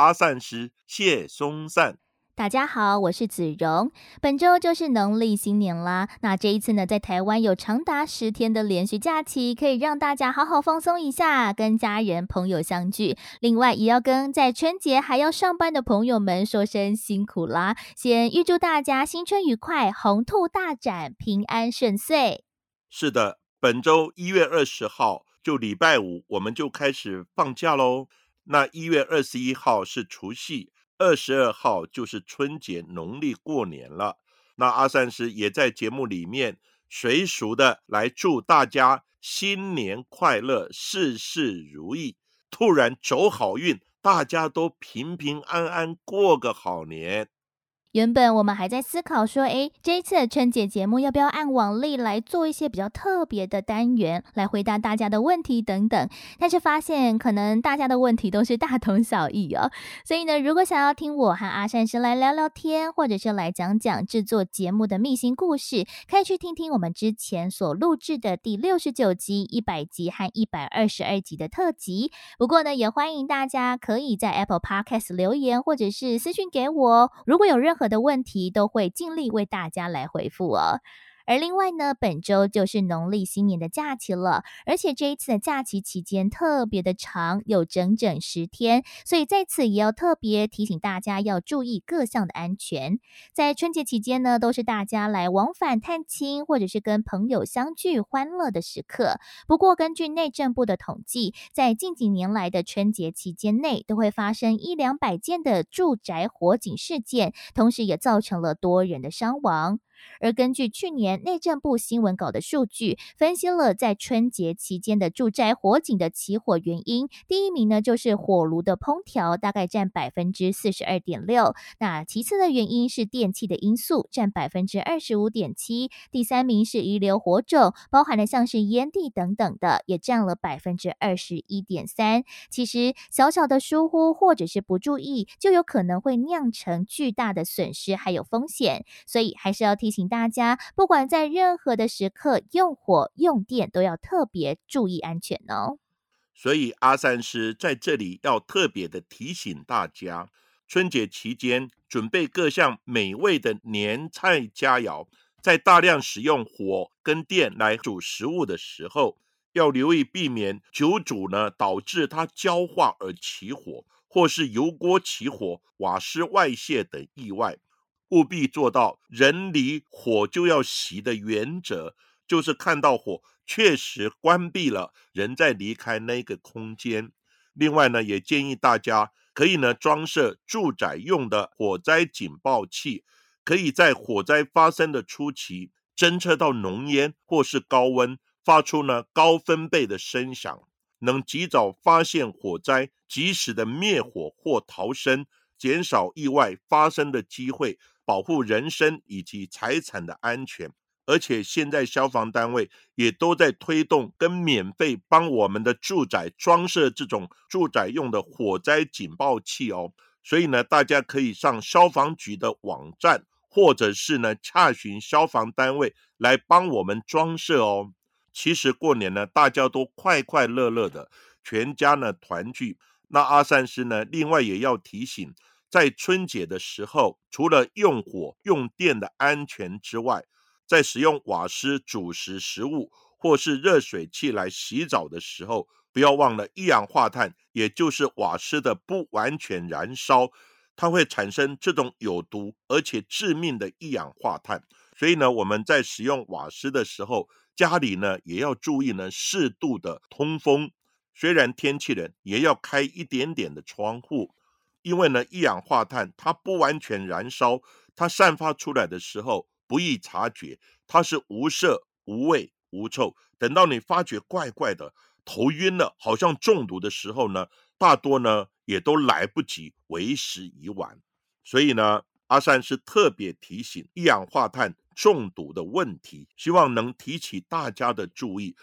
阿善师谢松善。大家好，我是子荣。本周就是农历新年啦。那这一次呢，在台湾有长达十天的连续假期，可以让大家好好放松一下，跟家人朋友相聚。另外，也要跟在春节还要上班的朋友们说声辛苦啦。先预祝大家新春愉快，红兔大展，平安顺遂。是的，本周一月二十号就礼拜五，我们就开始放假喽。那一月二十一号是除夕。二十二号就是春节，农历过年了。那阿善师也在节目里面随俗的来祝大家新年快乐，事事如意，突然走好运，大家都平平安安过个好年。原本我们还在思考说，诶，这一次的春节节目要不要按往例来做一些比较特别的单元，来回答大家的问题等等。但是发现可能大家的问题都是大同小异哦。所以呢，如果想要听我和阿善师来聊聊天，或者是来讲讲制作节目的秘辛故事，可以去听听我们之前所录制的第六十九集、一百集和一百二十二集的特辑。不过呢，也欢迎大家可以在 Apple Podcast 留言，或者是私讯给我。如果有任何何的问题都会尽力为大家来回复哦。而另外呢，本周就是农历新年的假期了，而且这一次的假期期间特别的长，有整整十天，所以在此也要特别提醒大家要注意各项的安全。在春节期间呢，都是大家来往返探亲或者是跟朋友相聚欢乐的时刻。不过，根据内政部的统计，在近几年来的春节期间内，都会发生一两百件的住宅火警事件，同时也造成了多人的伤亡。而根据去年内政部新闻稿的数据，分析了在春节期间的住宅火警的起火原因，第一名呢就是火炉的烹调，大概占百分之四十二点六。那其次的原因是电器的因素，占百分之二十五点七。第三名是遗留火种，包含了像是烟蒂等等的，也占了百分之二十一点三。其实小小的疏忽或者是不注意，就有可能会酿成巨大的损失还有风险，所以还是要提。提醒大家，不管在任何的时刻用火用电，都要特别注意安全哦。所以阿三师在这里要特别的提醒大家，春节期间准备各项美味的年菜佳肴，在大量使用火跟电来煮食物的时候，要留意避免久煮呢导致它焦化而起火，或是油锅起火、瓦斯外泄等意外。务必做到人离火就要熄的原则，就是看到火确实关闭了，人在离开那个空间。另外呢，也建议大家可以呢装设住宅用的火灾警报器，可以在火灾发生的初期侦测到浓烟或是高温，发出呢高分贝的声响，能及早发现火灾，及时的灭火或逃生，减少意外发生的机会。保护人身以及财产的安全，而且现在消防单位也都在推动跟免费帮我们的住宅装设这种住宅用的火灾警报器哦。所以呢，大家可以上消防局的网站，或者是呢洽询消防单位来帮我们装设哦。其实过年呢，大家都快快乐乐的，全家呢团聚。那阿善师呢，另外也要提醒。在春节的时候，除了用火用电的安全之外，在使用瓦斯煮食食物或是热水器来洗澡的时候，不要忘了一氧化碳，也就是瓦斯的不完全燃烧，它会产生这种有毒而且致命的一氧化碳。所以呢，我们在使用瓦斯的时候，家里呢也要注意呢适度的通风，虽然天气冷，也要开一点点的窗户。因为呢，一氧化碳它不完全燃烧，它散发出来的时候不易察觉，它是无色、无味、无臭。等到你发觉怪怪的、头晕了，好像中毒的时候呢，大多呢也都来不及，为时已晚。所以呢，阿善是特别提醒一氧化碳中毒的问题，希望能提起大家的注意。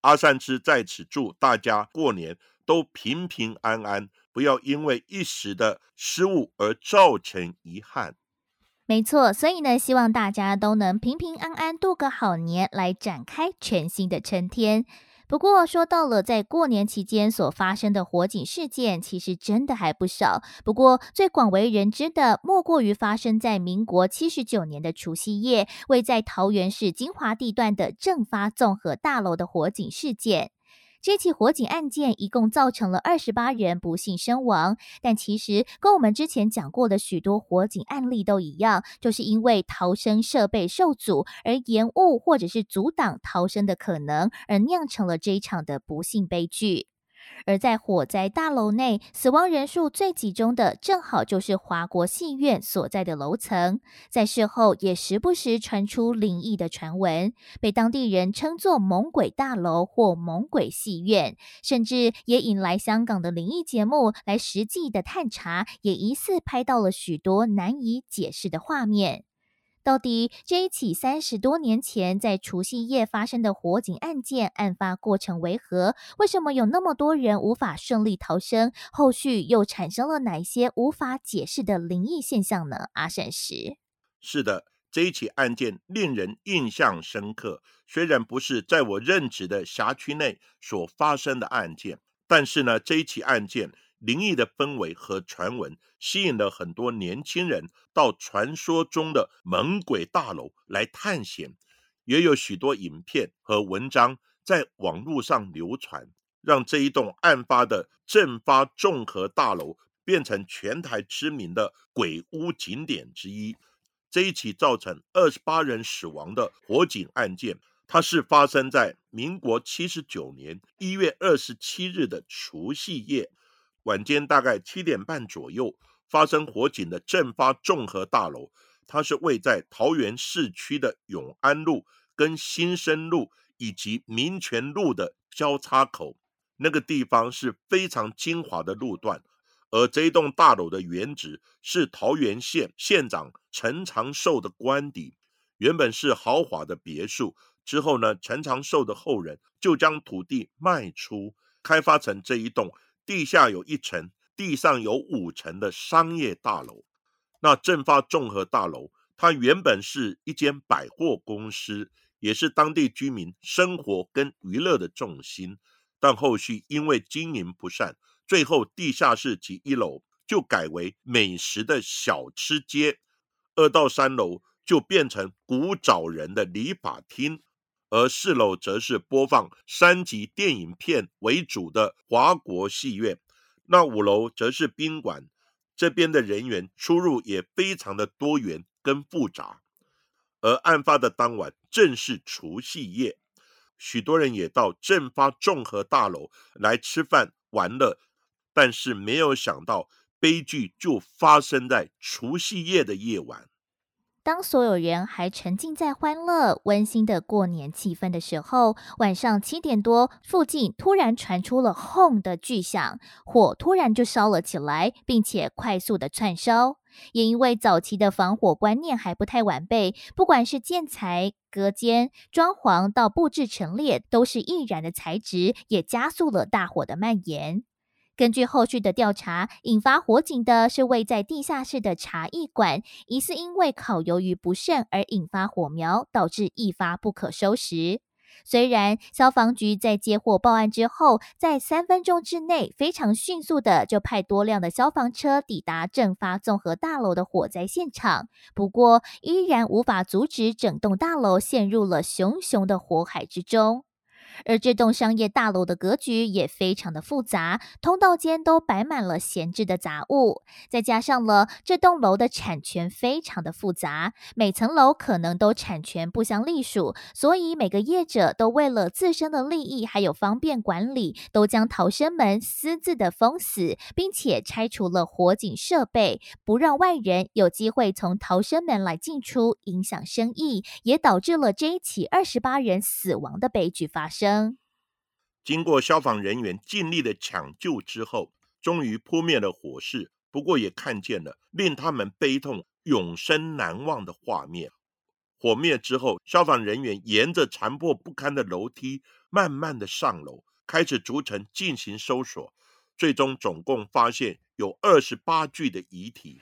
阿善师在此祝大家过年都平平安安，不要因为一时的失误而造成遗憾。没错，所以呢，希望大家都能平平安安度个好年，来展开全新的春天。不过，说到了在过年期间所发生的火警事件，其实真的还不少。不过，最广为人知的，莫过于发生在民国七十九年的除夕夜，位在桃园市金华地段的正发综合大楼的火警事件。这起火警案件一共造成了二十八人不幸身亡，但其实跟我们之前讲过的许多火警案例都一样，就是因为逃生设备受阻而延误或者是阻挡逃生的可能，而酿成了这一场的不幸悲剧。而在火灾大楼内，死亡人数最集中的，正好就是华国戏院所在的楼层。在事后，也时不时传出灵异的传闻，被当地人称作“猛鬼大楼”或“猛鬼戏院”，甚至也引来香港的灵异节目来实际的探查，也疑似拍到了许多难以解释的画面。到底这一起三十多年前在除夕夜发生的火警案件，案发过程为何？为什么有那么多人无法顺利逃生？后续又产生了哪些无法解释的灵异现象呢？阿善石是的，这一起案件令人印象深刻。虽然不是在我任职的辖区内所发生的案件，但是呢，这一起案件。灵异的氛围和传闻吸引了很多年轻人到传说中的猛鬼大楼来探险，也有许多影片和文章在网络上流传，让这一栋案发的正发综合大楼变成全台知名的鬼屋景点之一。这一起造成二十八人死亡的火警案件，它是发生在民国七十九年一月二十七日的除夕夜。晚间大概七点半左右发生火警的正发综合大楼，它是位在桃园市区的永安路跟新生路以及民权路的交叉口，那个地方是非常精华的路段。而这一栋大楼的原址是桃园县县长陈长寿的官邸，原本是豪华的别墅，之后呢，陈长寿的后人就将土地卖出，开发成这一栋。地下有一层，地上有五层的商业大楼。那正发综合大楼，它原本是一间百货公司，也是当地居民生活跟娱乐的重心。但后续因为经营不善，最后地下室及一楼就改为美食的小吃街，二到三楼就变成古早人的理发厅。而四楼则是播放三级电影片为主的华国戏院，那五楼则是宾馆，这边的人员出入也非常的多元跟复杂。而案发的当晚正是除夕夜，许多人也到正发综合大楼来吃饭玩乐，但是没有想到悲剧就发生在除夕夜的夜晚。当所有人还沉浸在欢乐、温馨的过年气氛的时候，晚上七点多，附近突然传出了轰的巨响，火突然就烧了起来，并且快速的窜烧。也因为早期的防火观念还不太完备，不管是建材、隔间、装潢到布置陈列，都是易燃的材质，也加速了大火的蔓延。根据后续的调查，引发火警的是位在地下室的茶艺馆，疑似因为烤鱿鱼不慎而引发火苗，导致一发不可收拾。虽然消防局在接获报案之后，在三分钟之内非常迅速的就派多辆的消防车抵达正发综合大楼的火灾现场，不过依然无法阻止整栋大楼陷入了熊熊的火海之中。而这栋商业大楼的格局也非常的复杂，通道间都摆满了闲置的杂物，再加上了这栋楼的产权非常的复杂，每层楼可能都产权不相隶属，所以每个业者都为了自身的利益还有方便管理，都将逃生门私自的封死，并且拆除了火警设备，不让外人有机会从逃生门来进出，影响生意，也导致了这一起二十八人死亡的悲剧发生。经过消防人员尽力的抢救之后，终于扑灭了火势，不过也看见了令他们悲痛、永生难忘的画面。火灭之后，消防人员沿着残破不堪的楼梯，慢慢的上楼，开始逐层进行搜索。最终，总共发现有二十八具的遗体，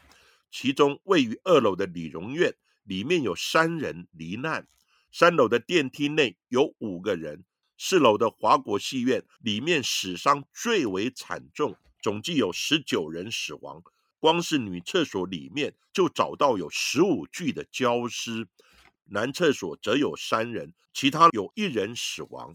其中位于二楼的理容院里面有三人罹难，三楼的电梯内有五个人，四楼的华国戏院里面死伤最为惨重。总计有十九人死亡，光是女厕所里面就找到有十五具的焦尸，男厕所则有三人，其他有一人死亡。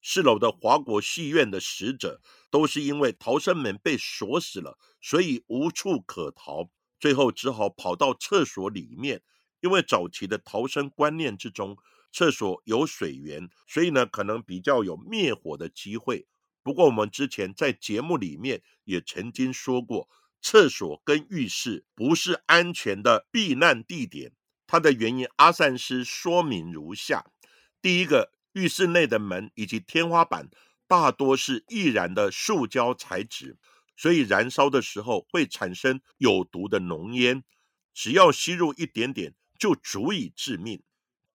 四楼的华国戏院的死者都是因为逃生门被锁死了，所以无处可逃，最后只好跑到厕所里面。因为早期的逃生观念之中，厕所有水源，所以呢可能比较有灭火的机会。不过，我们之前在节目里面也曾经说过，厕所跟浴室不是安全的避难地点。它的原因，阿善师说明如下：第一个，浴室内的门以及天花板大多是易燃的塑胶材质，所以燃烧的时候会产生有毒的浓烟，只要吸入一点点就足以致命。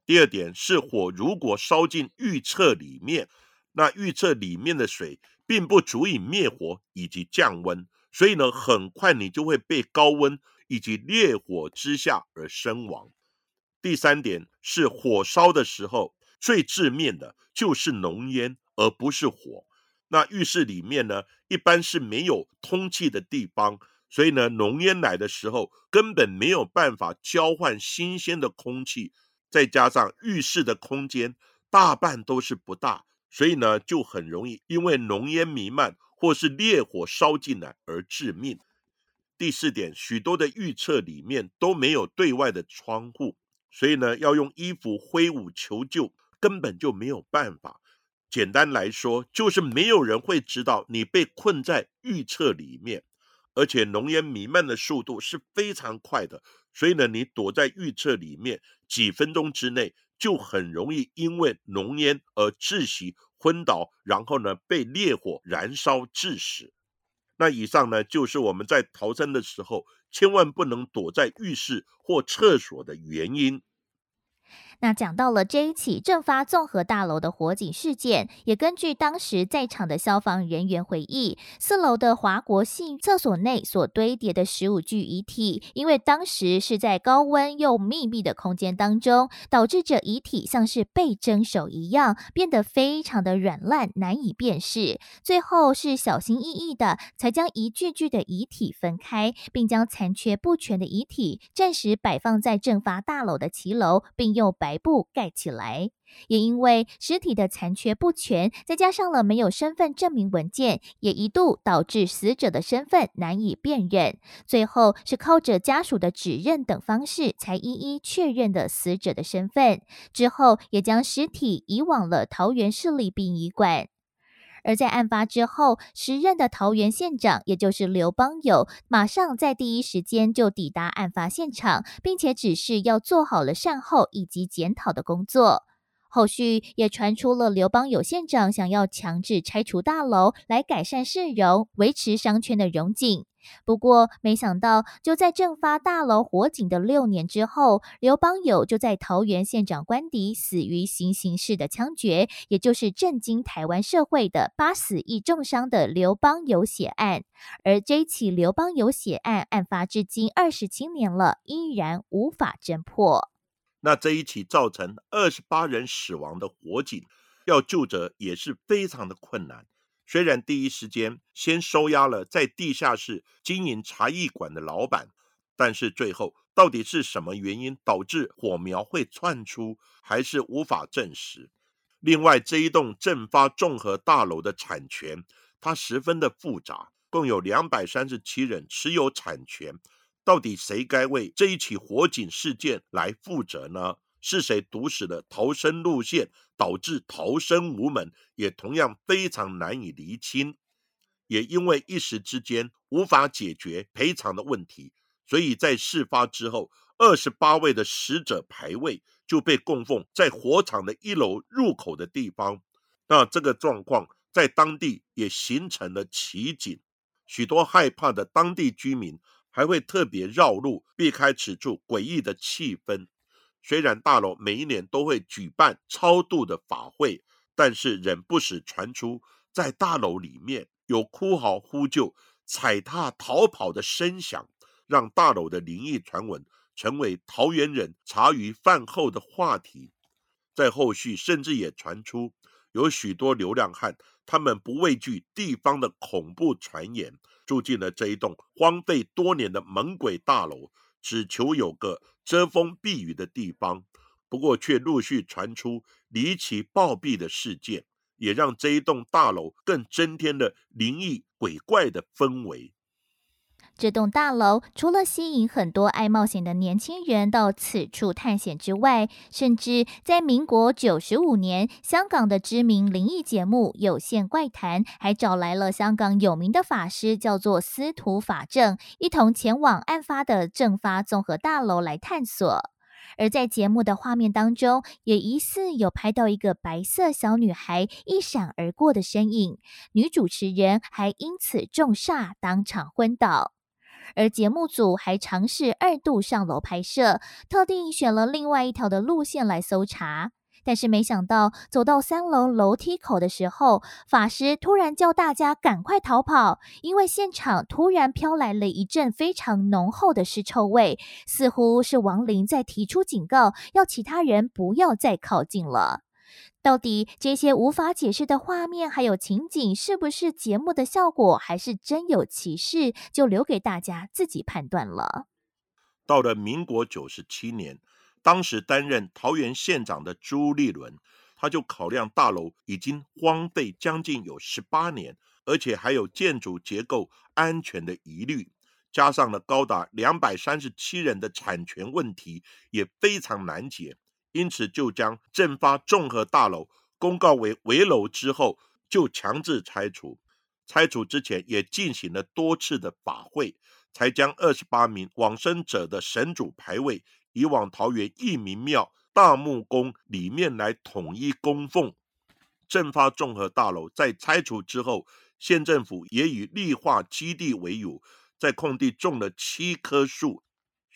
第二点是，火如果烧进浴厕里面。那预测里面的水并不足以灭火以及降温，所以呢，很快你就会被高温以及烈火之下而身亡。第三点是火烧的时候最致命的就是浓烟，而不是火。那浴室里面呢，一般是没有通气的地方，所以呢，浓烟来的时候根本没有办法交换新鲜的空气，再加上浴室的空间大半都是不大。所以呢，就很容易因为浓烟弥漫或是烈火烧进来而致命。第四点，许多的预测里面都没有对外的窗户，所以呢，要用衣服挥舞求救根本就没有办法。简单来说，就是没有人会知道你被困在预测里面，而且浓烟弥漫的速度是非常快的，所以呢，你躲在预测里面几分钟之内。就很容易因为浓烟而窒息、昏倒，然后呢被烈火燃烧致死。那以上呢就是我们在逃生的时候千万不能躲在浴室或厕所的原因。那讲到了这一起正发综合大楼的火警事件，也根据当时在场的消防人员回忆，四楼的华国信厕所内所堆叠的十五具遗体，因为当时是在高温又密闭的空间当中，导致这遗体像是被蒸熟一样，变得非常的软烂，难以辨识。最后是小心翼翼的，才将一具具的遗体分开，并将残缺不全的遗体暂时摆放在正发大楼的骑楼，并用白。白布盖起来，也因为尸体的残缺不全，再加上了没有身份证明文件，也一度导致死者的身份难以辨认。最后是靠着家属的指认等方式，才一一确认的死者的身份。之后也将尸体移往了桃园市立殡仪馆。而在案发之后，时任的桃园县长，也就是刘邦友，马上在第一时间就抵达案发现场，并且指示要做好了善后以及检讨的工作。后续也传出了刘邦友县长想要强制拆除大楼，来改善市容，维持商圈的荣景。不过，没想到就在正发大楼火警的六年之后，刘邦友就在桃园县长官邸死于行刑式的枪决，也就是震惊台湾社会的八死一重伤的刘邦友血案。而这起刘邦友血案案发至今二十七年了，依然无法侦破。那这一起造成二十八人死亡的火警，要救者也是非常的困难。虽然第一时间先收押了在地下室经营茶艺馆的老板，但是最后到底是什么原因导致火苗会窜出，还是无法证实。另外，这一栋正发综合大楼的产权，它十分的复杂，共有两百三十七人持有产权，到底谁该为这一起火警事件来负责呢？是谁堵死了逃生路线，导致逃生无门，也同样非常难以厘清。也因为一时之间无法解决赔偿的问题，所以在事发之后，二十八位的死者牌位就被供奉在火场的一楼入口的地方。那这个状况在当地也形成了奇景，许多害怕的当地居民还会特别绕路，避开此处诡异的气氛。虽然大楼每一年都会举办超度的法会，但是仍不时传出在大楼里面有哭嚎、呼救、踩踏、逃跑的声响，让大楼的灵异传闻成为桃园人茶余饭后的话题。在后续，甚至也传出有许多流浪汉，他们不畏惧地方的恐怖传言，住进了这一栋荒废多年的猛鬼大楼。只求有个遮风避雨的地方，不过却陆续传出离奇暴毙的事件，也让这一栋大楼更增添了灵异鬼怪的氛围。这栋大楼除了吸引很多爱冒险的年轻人到此处探险之外，甚至在民国九十五年，香港的知名灵异节目《有线怪谈》还找来了香港有名的法师，叫做司徒法正，一同前往案发的正发综合大楼来探索。而在节目的画面当中，也疑似有拍到一个白色小女孩一闪而过的身影，女主持人还因此中煞，当场昏倒。而节目组还尝试二度上楼拍摄，特地选了另外一条的路线来搜查。但是没想到，走到三楼楼梯口的时候，法师突然叫大家赶快逃跑，因为现场突然飘来了一阵非常浓厚的尸臭味，似乎是亡灵在提出警告，要其他人不要再靠近了。到底这些无法解释的画面还有情景，是不是节目的效果，还是真有其事，就留给大家自己判断了。到了民国九十七年，当时担任桃园县长的朱立伦，他就考量大楼已经荒废将近有十八年，而且还有建筑结构安全的疑虑，加上了高达两百三十七人的产权问题，也非常难解。因此，就将正发综合大楼公告为围楼之后，就强制拆除。拆除之前，也进行了多次的法会，才将二十八名往生者的神主牌位移往桃园义民庙大木宫里面来统一供奉。正发综合大楼在拆除之后，县政府也以绿化基地为由，在空地种了七棵树。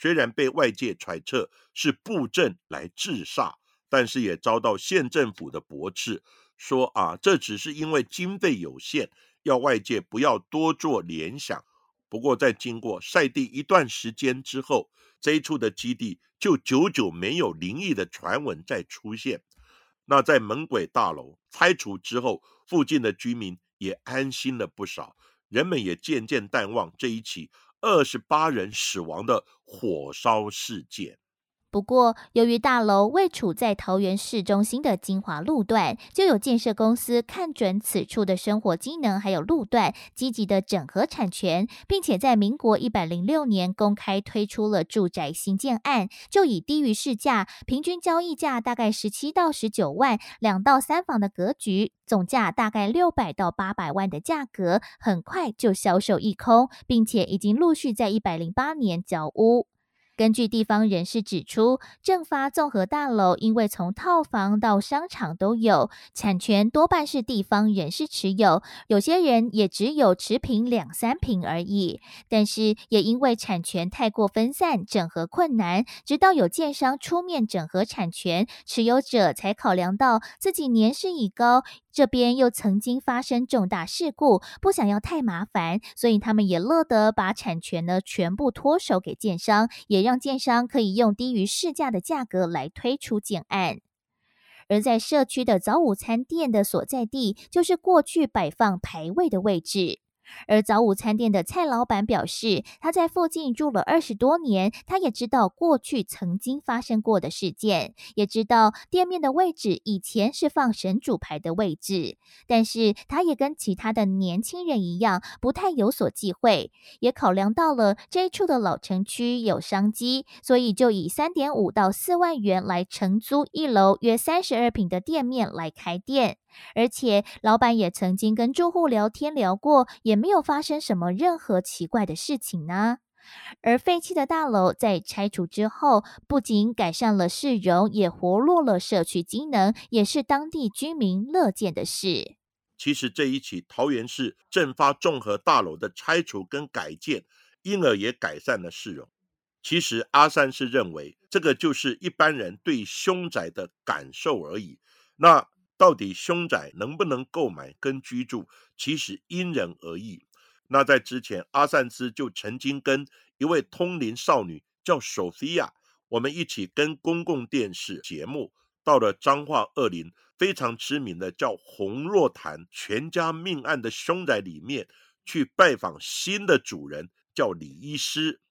虽然被外界揣测是布阵来治煞，但是也遭到县政府的驳斥，说啊，这只是因为经费有限，要外界不要多做联想。不过，在经过晒地一段时间之后，这一处的基地就久久没有灵异的传闻再出现。那在猛鬼大楼拆除之后，附近的居民也安心了不少，人们也渐渐淡忘这一起。二十八人死亡的火烧事件。不过，由于大楼位处在桃园市中心的金华路段，就有建设公司看准此处的生活机能还有路段，积极的整合产权，并且在民国一百零六年公开推出了住宅新建案，就以低于市价，平均交易价大概十七到十九万，两到三房的格局，总价大概六百到八百万的价格，很快就销售一空，并且已经陆续在一百零八年交屋。根据地方人士指出，正发综合大楼因为从套房到商场都有，产权多半是地方人士持有，有些人也只有持平两三平而已。但是也因为产权太过分散，整合困难，直到有建商出面整合产权，持有者才考量到自己年事已高。这边又曾经发生重大事故，不想要太麻烦，所以他们也乐得把产权呢全部脱手给建商，也让建商可以用低于市价的价格来推出建案。而在社区的早午餐店的所在地，就是过去摆放牌位的位置。而早午餐店的蔡老板表示，他在附近住了二十多年，他也知道过去曾经发生过的事件，也知道店面的位置以前是放神主牌的位置。但是他也跟其他的年轻人一样，不太有所忌讳，也考量到了这一处的老城区有商机，所以就以三点五到四万元来承租一楼约三十二平的店面来开店。而且老板也曾经跟住户聊天聊过，也没有发生什么任何奇怪的事情呢。而废弃的大楼在拆除之后，不仅改善了市容，也活络了社区机能，也是当地居民乐见的事。其实这一起桃园市正发综合大楼的拆除跟改建，因而也改善了市容。其实阿三是认为，这个就是一般人对凶宅的感受而已。那到底凶宅能不能购买跟居住，其实因人而异。那在之前，阿善斯就曾经跟一位通灵少女叫索菲亚，我们一起跟公共电视节目到了彰化二林非常知名的叫洪若潭全家命案的凶宅里面去拜访新的主人，叫李医师。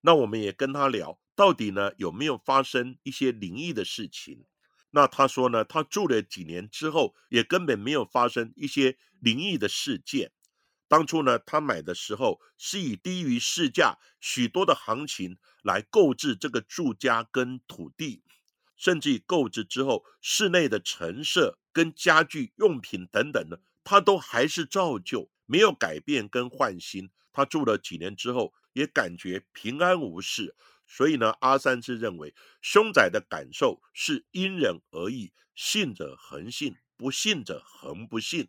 那我们也跟他聊，到底呢有没有发生一些灵异的事情？那他说呢，他住了几年之后，也根本没有发生一些灵异的事件。当初呢，他买的时候是以低于市价许多的行情来购置这个住家跟土地，甚至购置之后，室内的陈设跟家具用品等等呢，他都还是照旧，没有改变跟换新。他住了几年之后。也感觉平安无事，所以呢，阿三是认为凶宅的感受是因人而异，信者恒信，不信者恒不信。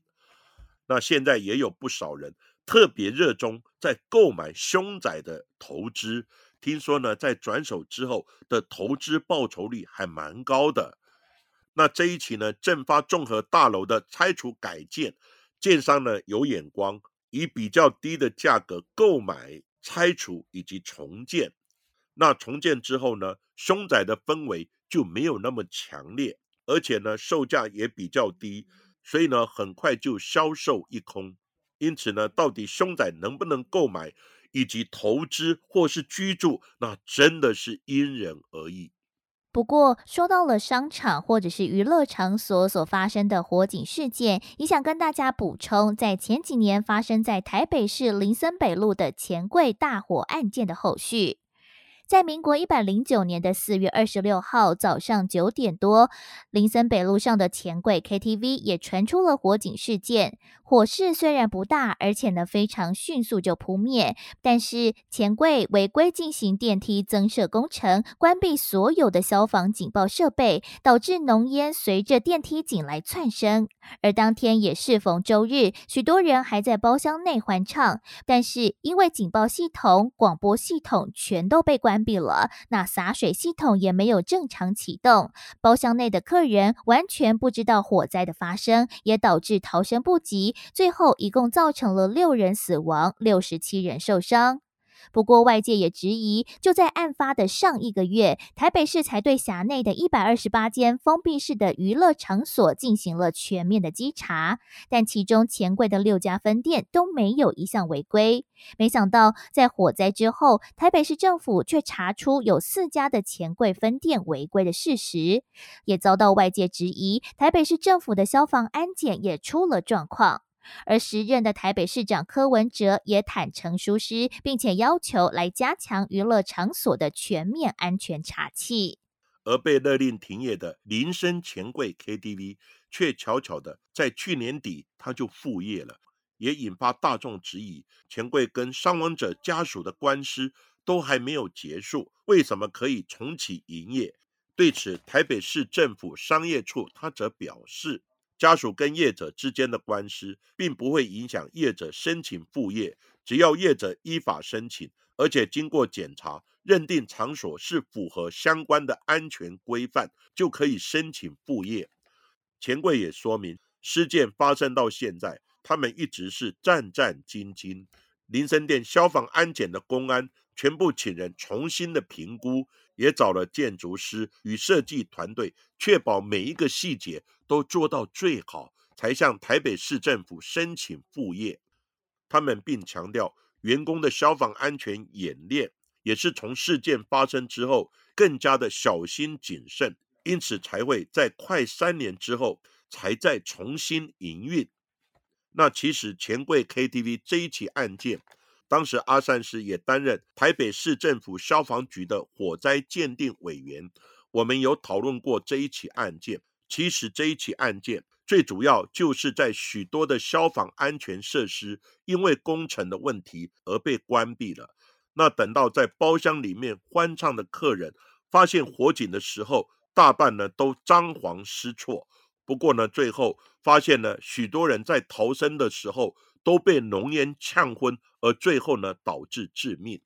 那现在也有不少人特别热衷在购买凶宅的投资，听说呢，在转手之后的投资报酬率还蛮高的。那这一期呢，正发综合大楼的拆除改建，建商呢有眼光，以比较低的价格购买。拆除以及重建，那重建之后呢，凶宅的氛围就没有那么强烈，而且呢，售价也比较低，所以呢，很快就销售一空。因此呢，到底凶宅能不能购买以及投资或是居住，那真的是因人而异。不过，说到了商场或者是娱乐场所所发生的火警事件，也想跟大家补充，在前几年发生在台北市林森北路的钱柜大火案件的后续。在民国一百零九年的四月二十六号早上九点多，林森北路上的钱柜 KTV 也传出了火警事件。火势虽然不大，而且呢非常迅速就扑灭，但是钱柜违规进行电梯增设工程，关闭所有的消防警报设备，导致浓烟随着电梯井来窜升。而当天也适逢周日，许多人还在包厢内欢唱，但是因为警报系统、广播系统全都被关闭了，那洒水系统也没有正常启动，包厢内的客人完全不知道火灾的发生，也导致逃生不及。最后，一共造成了六人死亡，六十七人受伤。不过，外界也质疑，就在案发的上一个月，台北市才对辖内的一百二十八间封闭式的娱乐场所进行了全面的稽查，但其中钱柜的六家分店都没有一项违规。没想到，在火灾之后，台北市政府却查出有四家的钱柜分店违规的事实，也遭到外界质疑。台北市政府的消防安检也出了状况。而时任的台北市长柯文哲也坦诚疏失，并且要求来加强娱乐场所的全面安全查气。而被勒令停业的林森钱柜 KTV，却巧巧的在去年底他就复业了，也引发大众质疑：钱柜跟伤亡者家属的官司都还没有结束，为什么可以重启营业？对此，台北市政府商业处他则表示。家属跟业者之间的官司，并不会影响业者申请复业。只要业者依法申请，而且经过检查认定场所是符合相关的安全规范，就可以申请复业。钱柜也说明，事件发生到现在，他们一直是战战兢兢。林森店消防安检的公安全部请人重新的评估。也找了建筑师与设计团队，确保每一个细节都做到最好，才向台北市政府申请复业。他们并强调，员工的消防安全演练也是从事件发生之后更加的小心谨慎，因此才会在快三年之后才再重新营运。那其实钱柜 KTV 这一起案件。当时阿善师也担任台北市政府消防局的火灾鉴定委员，我们有讨论过这一起案件。其实这一起案件最主要就是在许多的消防安全设施因为工程的问题而被关闭了。那等到在包厢里面欢唱的客人发现火警的时候，大半呢都张皇失措。不过呢，最后发现呢，许多人在逃生的时候都被浓烟呛昏，而最后呢导致致命。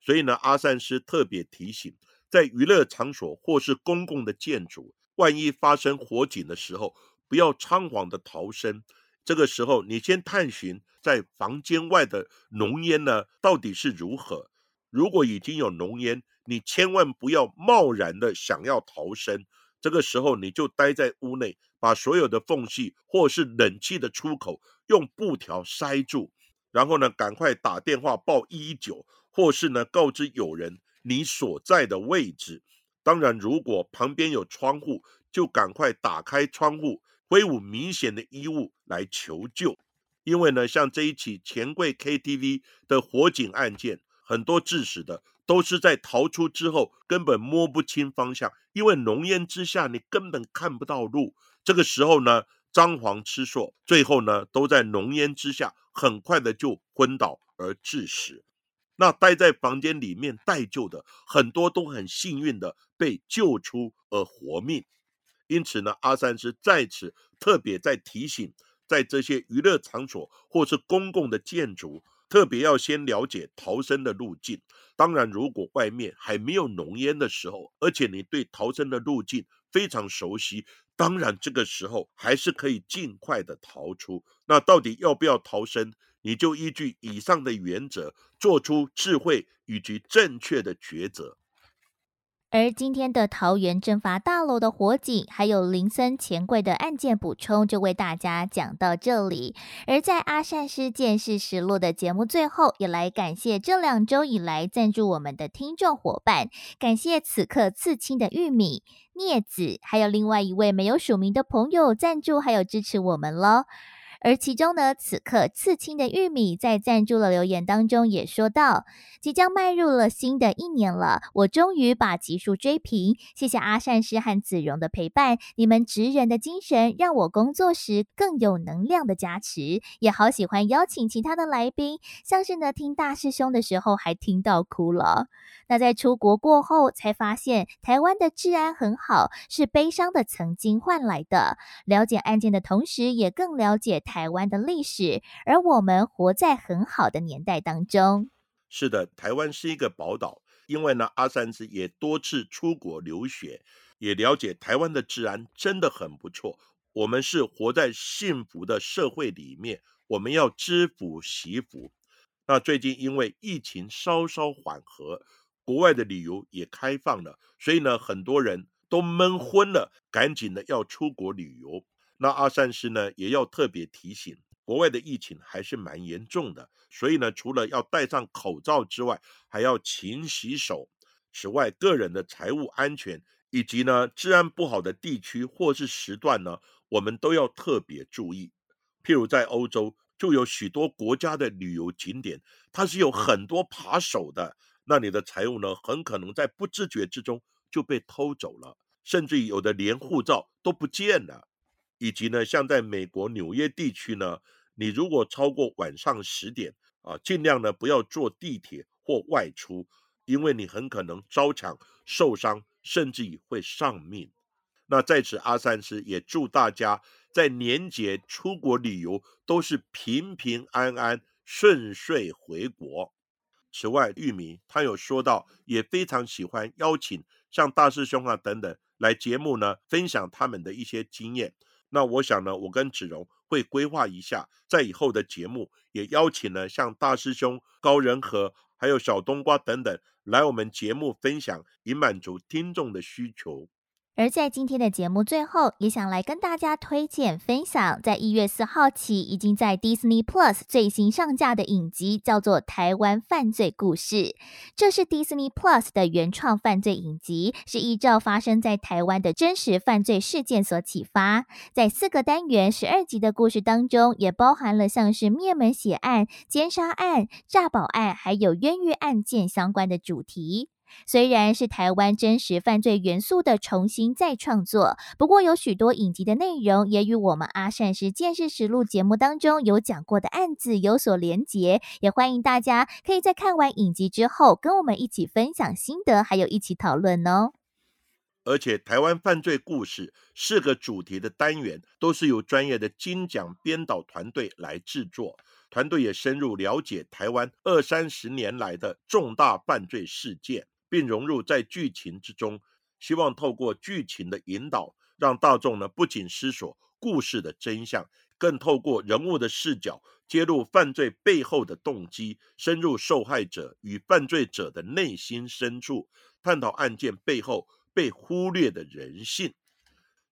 所以呢，阿善师特别提醒，在娱乐场所或是公共的建筑，万一发生火警的时候，不要仓皇的逃生。这个时候，你先探寻在房间外的浓烟呢到底是如何。如果已经有浓烟，你千万不要贸然的想要逃生。这个时候，你就待在屋内，把所有的缝隙或是冷气的出口用布条塞住，然后呢，赶快打电话报一一九，或是呢告知友人你所在的位置。当然，如果旁边有窗户，就赶快打开窗户，挥舞明显的衣物来求救。因为呢，像这一起钱柜 KTV 的火警案件，很多致死的。都是在逃出之后根本摸不清方向，因为浓烟之下你根本看不到路。这个时候呢，张皇吃错，最后呢都在浓烟之下很快的就昏倒而致死。那待在房间里面待救的很多都很幸运的被救出而活命。因此呢，阿三师在此特别在提醒，在这些娱乐场所或是公共的建筑。特别要先了解逃生的路径。当然，如果外面还没有浓烟的时候，而且你对逃生的路径非常熟悉，当然这个时候还是可以尽快的逃出。那到底要不要逃生？你就依据以上的原则，做出智慧以及正确的抉择。而今天的桃园政法大楼的火警，还有林森钱柜的案件补充，就为大家讲到这里。而在阿善师见识实录的节目最后，也来感谢这两周以来赞助我们的听众伙伴，感谢此刻刺青的玉米、镊子，还有另外一位没有署名的朋友赞助还有支持我们喽。而其中呢，此刻刺青的玉米在赞助的留言当中也说到，即将迈入了新的一年了，我终于把集数追平，谢谢阿善师和子荣的陪伴，你们职人的精神让我工作时更有能量的加持，也好喜欢邀请其他的来宾，像是呢听大师兄的时候还听到哭了。那在出国过后才发现，台湾的治安很好，是悲伤的曾经换来的。了解案件的同时，也更了解台湾的历史，而我们活在很好的年代当中。是的，台湾是一个宝岛，因为呢，阿三子也多次出国留学，也了解台湾的治安真的很不错。我们是活在幸福的社会里面，我们要知福惜福。那最近因为疫情稍稍缓和。国外的旅游也开放了，所以呢，很多人都闷昏了，赶紧的要出国旅游。那阿善师呢，也要特别提醒，国外的疫情还是蛮严重的，所以呢，除了要戴上口罩之外，还要勤洗手。此外，个人的财务安全以及呢，治安不好的地区或是时段呢，我们都要特别注意。譬如在欧洲，就有许多国家的旅游景点，它是有很多扒手的。那你的财物呢，很可能在不自觉之中就被偷走了，甚至有的连护照都不见了。以及呢，像在美国纽约地区呢，你如果超过晚上十点啊，尽量呢不要坐地铁或外出，因为你很可能遭抢、受伤，甚至于会丧命。那在此，阿三师也祝大家在年节出国旅游都是平平安安、顺遂回国。此外，玉米他有说到，也非常喜欢邀请像大师兄啊等等来节目呢，分享他们的一些经验。那我想呢，我跟子荣会规划一下，在以后的节目也邀请了像大师兄高仁和，还有小冬瓜等等来我们节目分享，以满足听众的需求。而在今天的节目最后，也想来跟大家推荐分享，在一月四号起已经在 Disney Plus 最新上架的影集，叫做《台湾犯罪故事》。这是 Disney Plus 的原创犯罪影集，是依照发生在台湾的真实犯罪事件所启发。在四个单元、十二集的故事当中，也包含了像是灭门血案、奸杀案、诈保案，还有冤狱案件相关的主题。虽然是台湾真实犯罪元素的重新再创作，不过有许多影集的内容也与我们阿善师见识实录节目当中有讲过的案子有所连结，也欢迎大家可以在看完影集之后跟我们一起分享心得，还有一起讨论哦。而且台湾犯罪故事四个主题的单元都是由专业的金奖编导团队来制作。团队也深入了解台湾二三十年来的重大犯罪事件，并融入在剧情之中，希望透过剧情的引导，让大众呢不仅思索故事的真相，更透过人物的视角，揭露犯罪背后的动机，深入受害者与犯罪者的内心深处，探讨案件背后被忽略的人性。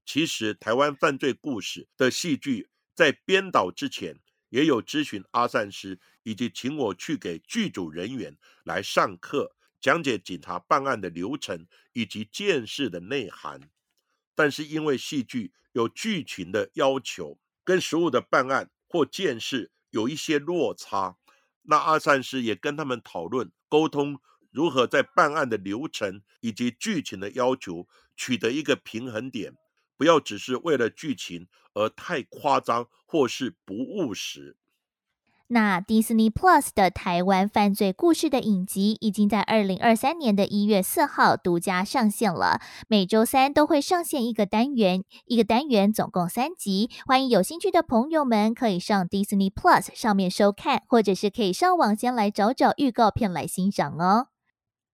其实，台湾犯罪故事的戏剧在编导之前。也有咨询阿善师，以及请我去给剧组人员来上课，讲解警察办案的流程以及见事的内涵。但是因为戏剧有剧情的要求，跟实物的办案或见事有一些落差，那阿善师也跟他们讨论沟通，如何在办案的流程以及剧情的要求取得一个平衡点。不要只是为了剧情而太夸张或是不务实。那 Disney Plus 的台湾犯罪故事的影集已经在二零二三年的一月四号独家上线了。每周三都会上线一个单元，一个单元总共三集。欢迎有兴趣的朋友们可以上 Disney Plus 上面收看，或者是可以上网先来找找预告片来欣赏哦。